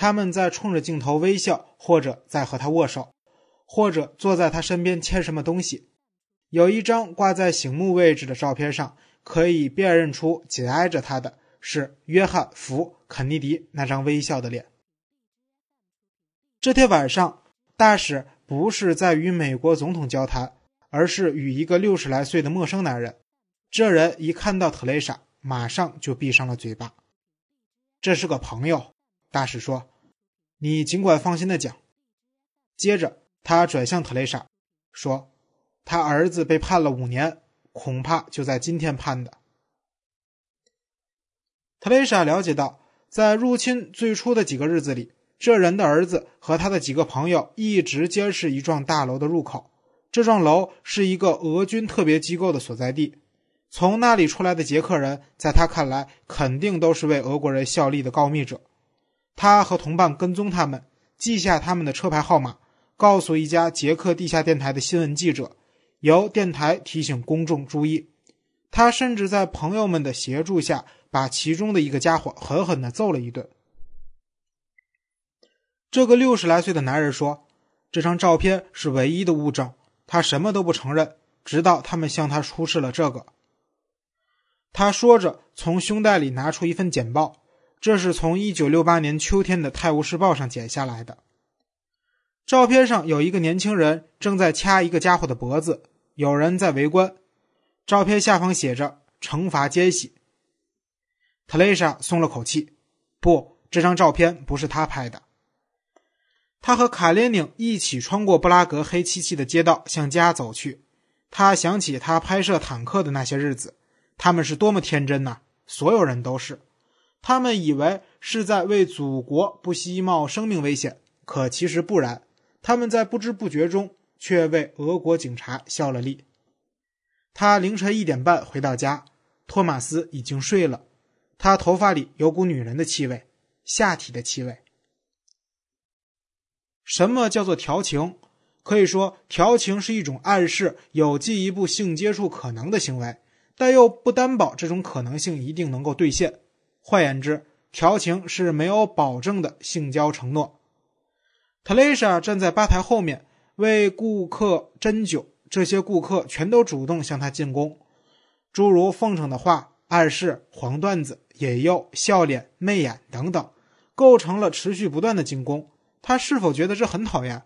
他们在冲着镜头微笑，或者在和他握手，或者坐在他身边签什么东西。有一张挂在醒目位置的照片上，可以辨认出紧挨着他的是约翰·福·肯尼迪那张微笑的脸。这天晚上，大使不是在与美国总统交谈，而是与一个六十来岁的陌生男人。这人一看到特蕾莎，马上就闭上了嘴巴。这是个朋友，大使说：“你尽管放心的讲。”接着，他转向特蕾莎，说。他儿子被判了五年，恐怕就在今天判的。特蕾莎了解到，在入侵最初的几个日子里，这人的儿子和他的几个朋友一直监视一幢大楼的入口。这幢楼是一个俄军特别机构的所在地。从那里出来的捷克人，在他看来，肯定都是为俄国人效力的告密者。他和同伴跟踪他们，记下他们的车牌号码，告诉一家捷克地下电台的新闻记者。由电台提醒公众注意，他甚至在朋友们的协助下，把其中的一个家伙狠狠地揍了一顿。这个六十来岁的男人说：“这张照片是唯一的物证，他什么都不承认，直到他们向他出示了这个。”他说着，从胸袋里拿出一份简报，这是从一九六八年秋天的《泰晤士报》上剪下来的。照片上有一个年轻人正在掐一个家伙的脖子。有人在围观，照片下方写着“惩罚奸细”。特蕾莎松了口气，不，这张照片不是他拍的。他和卡列宁一起穿过布拉格黑漆漆的街道向家走去。他想起他拍摄坦克的那些日子，他们是多么天真呐！所有人都是，他们以为是在为祖国不惜冒生命危险，可其实不然，他们在不知不觉中。却为俄国警察效了力。他凌晨一点半回到家，托马斯已经睡了。他头发里有股女人的气味，下体的气味。什么叫做调情？可以说，调情是一种暗示有进一步性接触可能的行为，但又不担保这种可能性一定能够兑现。换言之，调情是没有保证的性交承诺。特蕾莎站在吧台后面。为顾客斟酒，这些顾客全都主动向他进攻，诸如奉承的话、暗示、黄段子、引诱、笑脸、媚眼等等，构成了持续不断的进攻。他是否觉得这很讨厌？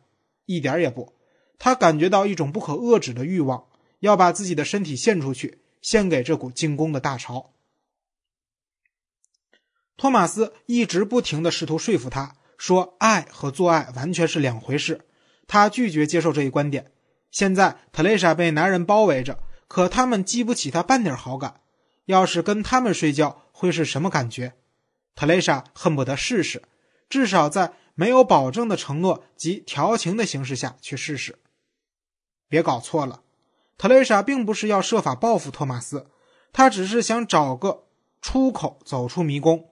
一点也不。他感觉到一种不可遏制的欲望，要把自己的身体献出去，献给这股进攻的大潮。托马斯一直不停地试图说服他，说爱和做爱完全是两回事。他拒绝接受这一观点。现在特蕾莎被男人包围着，可他们激不起他半点好感。要是跟他们睡觉，会是什么感觉？特蕾莎恨不得试试，至少在没有保证的承诺及调情的形式下去试试。别搞错了，特蕾莎并不是要设法报复托马斯，她只是想找个出口走出迷宫。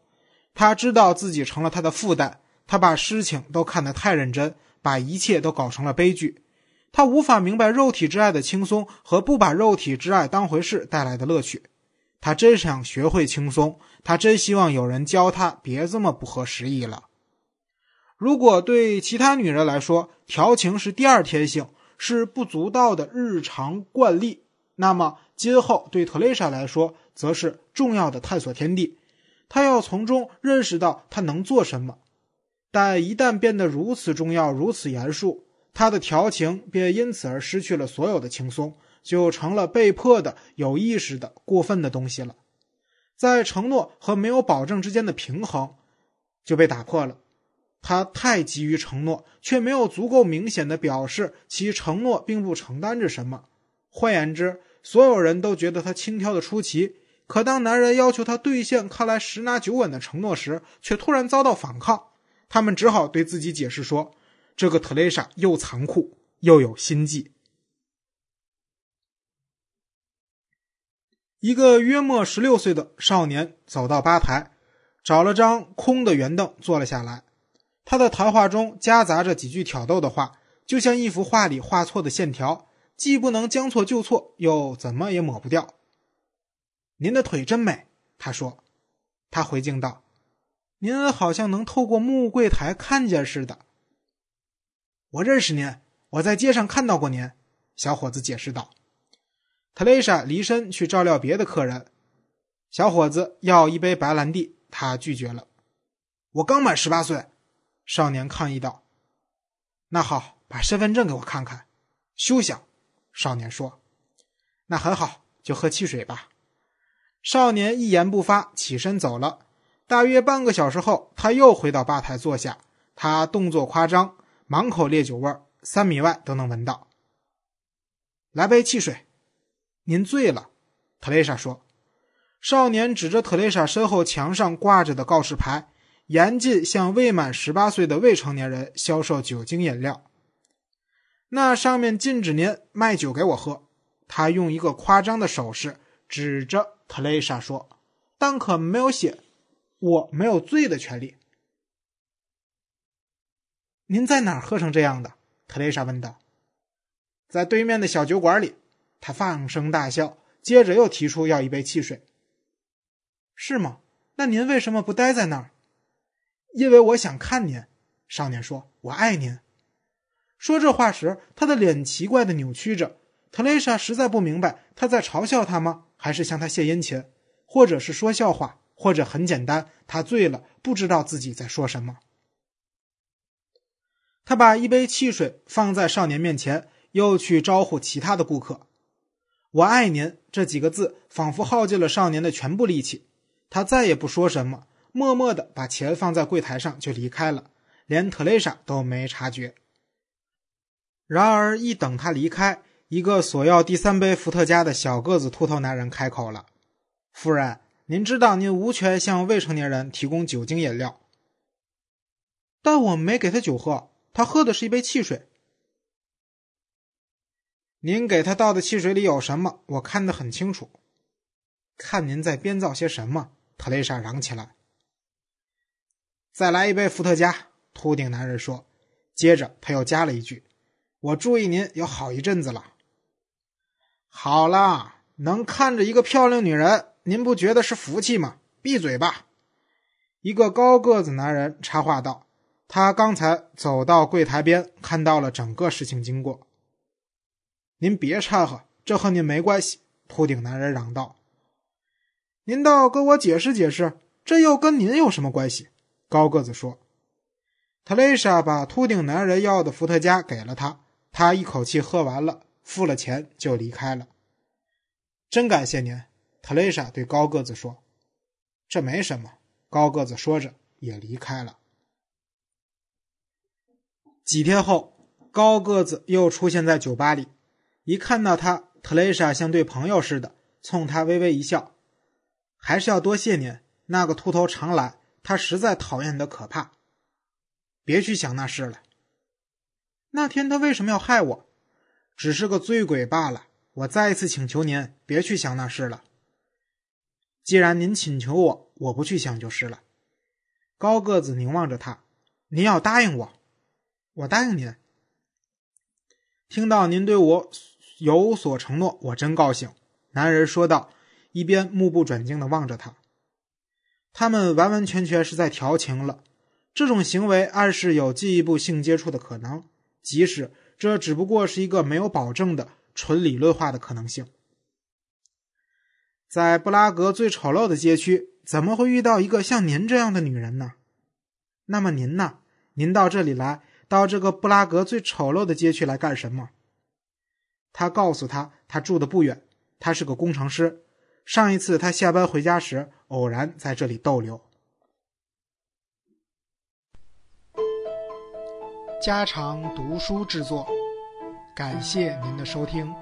他知道自己成了他的负担，他把事情都看得太认真。把一切都搞成了悲剧，他无法明白肉体之爱的轻松和不把肉体之爱当回事带来的乐趣。他真想学会轻松，他真希望有人教他别这么不合时宜了。如果对其他女人来说，调情是第二天性，是不足道的日常惯例，那么今后对特蕾莎来说，则是重要的探索天地。他要从中认识到他能做什么。但一旦变得如此重要、如此严肃，他的调情便因此而失去了所有的轻松，就成了被迫的、有意识的、过分的东西了。在承诺和没有保证之间的平衡就被打破了。他太急于承诺，却没有足够明显的表示其承诺并不承担着什么。换言之，所有人都觉得他轻佻的出奇，可当男人要求他兑现看来十拿九稳的承诺时，却突然遭到反抗。他们只好对自己解释说：“这个特蕾莎又残酷又有心计。”一个约莫十六岁的少年走到吧台，找了张空的圆凳坐了下来。他的谈话中夹杂着几句挑逗的话，就像一幅画里画错的线条，既不能将错就错，又怎么也抹不掉。“您的腿真美。”他说。他回敬道。您好像能透过木柜台看见似的。我认识您，我在街上看到过您。”小伙子解释道。特蕾莎离身去照料别的客人。小伙子要一杯白兰地，他拒绝了。我刚满十八岁，少年抗议道。那好，把身份证给我看看。休想！少年说。那很好，就喝汽水吧。少年一言不发，起身走了。大约半个小时后，他又回到吧台坐下。他动作夸张，满口烈酒味，三米外都能闻到。来杯汽水。您醉了，特蕾莎说。少年指着特蕾莎身后墙上挂着的告示牌，严禁向未满十八岁的未成年人销售酒精饮料。那上面禁止您卖酒给我喝。他用一个夸张的手势指着特蕾莎说：“但可没有写，我没有醉的权利。”您在哪儿喝成这样的？特蕾莎问道。“在对面的小酒馆里。”他放声大笑，接着又提出要一杯汽水。是吗？那您为什么不待在那儿？因为我想看您。少年说：“我爱您。”说这话时，他的脸奇怪的扭曲着。特蕾莎实在不明白他在嘲笑他吗？还是向他献殷勤，或者是说笑话，或者很简单，他醉了，不知道自己在说什么。他把一杯汽水放在少年面前，又去招呼其他的顾客。我爱您这几个字仿佛耗尽了少年的全部力气，他再也不说什么，默默地把钱放在柜台上就离开了，连特蕾莎都没察觉。然而，一等他离开，一个索要第三杯伏特加的小个子秃头男人开口了：“夫人，您知道您无权向未成年人提供酒精饮料，但我没给他酒喝，他喝的是一杯汽水。”您给他倒的汽水里有什么？我看得很清楚。看您在编造些什么！特蕾莎嚷起来。再来一杯伏特加，秃顶男人说。接着他又加了一句：“我注意您有好一阵子了。”好了，能看着一个漂亮女人，您不觉得是福气吗？闭嘴吧！一个高个子男人插话道。他刚才走到柜台边，看到了整个事情经过。您别掺和，这和您没关系。”秃顶男人嚷道。“您倒跟我解释解释，这又跟您有什么关系？”高个子说。特蕾莎把秃顶男人要的伏特加给了他，他一口气喝完了，付了钱就离开了。真感谢您，特蕾莎对高个子说。“这没什么。”高个子说着也离开了。几天后，高个子又出现在酒吧里。一看到他，特蕾莎像对朋友似的冲他微微一笑。还是要多谢您，那个秃头常来，他实在讨厌的可怕。别去想那事了。那天他为什么要害我？只是个醉鬼罢了。我再一次请求您，别去想那事了。既然您请求我，我不去想就是了。高个子凝望着他，您要答应我，我答应您。听到您对我。有所承诺，我真高兴。”男人说道，一边目不转睛地望着他。他们完完全全是在调情了。这种行为暗示有进一步性接触的可能，即使这只不过是一个没有保证的纯理论化的可能性。在布拉格最丑陋的街区，怎么会遇到一个像您这样的女人呢？那么您呢？您到这里来，到这个布拉格最丑陋的街区来干什么？他告诉他，他住的不远，他是个工程师。上一次他下班回家时，偶然在这里逗留。家常读书制作，感谢您的收听。